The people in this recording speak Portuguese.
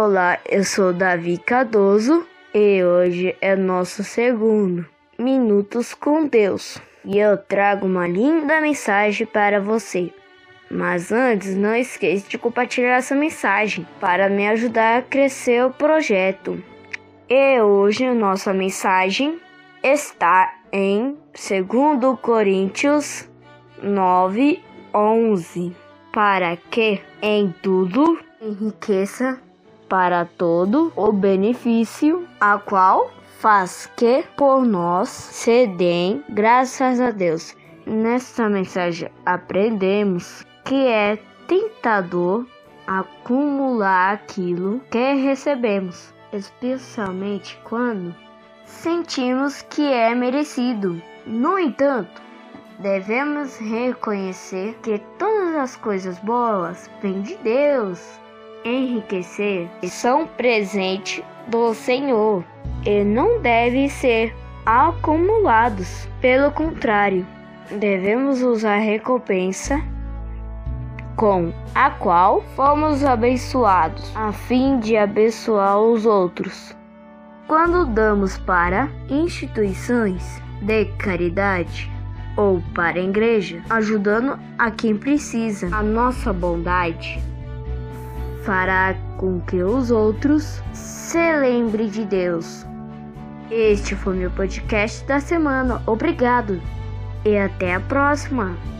Olá, eu sou Davi Cardoso e hoje é nosso segundo Minutos com Deus. E eu trago uma linda mensagem para você. Mas antes, não esqueça de compartilhar essa mensagem para me ajudar a crescer o projeto. E hoje nossa mensagem está em 2 Coríntios 9, 11. Para que em tudo enriqueça para todo o benefício, a qual faz que por nós se deem graças a Deus. Nesta mensagem aprendemos que é tentador acumular aquilo que recebemos, especialmente quando sentimos que é merecido. No entanto, devemos reconhecer que todas as coisas boas vêm de Deus enriquecer são presente do Senhor e não devem ser acumulados. Pelo contrário, devemos usar a recompensa com a qual fomos abençoados, a fim de abençoar os outros. Quando damos para instituições de caridade ou para a igreja, ajudando a quem precisa, a nossa bondade fará com que os outros se lembrem de Deus. Este foi meu podcast da semana. Obrigado e até a próxima!